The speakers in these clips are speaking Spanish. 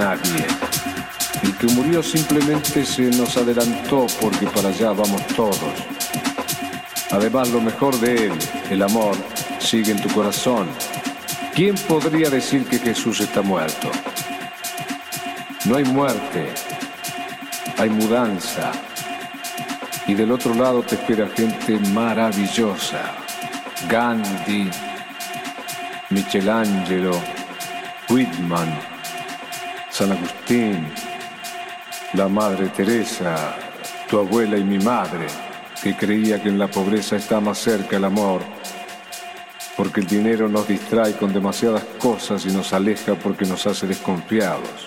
Nadie. El que murió simplemente se nos adelantó porque para allá vamos todos. Además, lo mejor de él, el amor, sigue en tu corazón. ¿Quién podría decir que Jesús está muerto? No hay muerte, hay mudanza. Y del otro lado te espera gente maravillosa. Gandhi, Michelangelo, Whitman, San Agustín, la Madre Teresa, tu abuela y mi madre, que creía que en la pobreza está más cerca el amor, porque el dinero nos distrae con demasiadas cosas y nos aleja porque nos hace desconfiados.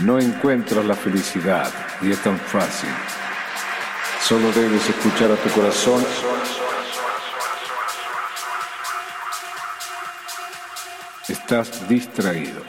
No encuentras la felicidad y es tan fácil. Solo debes escuchar a tu corazón Estás distraído.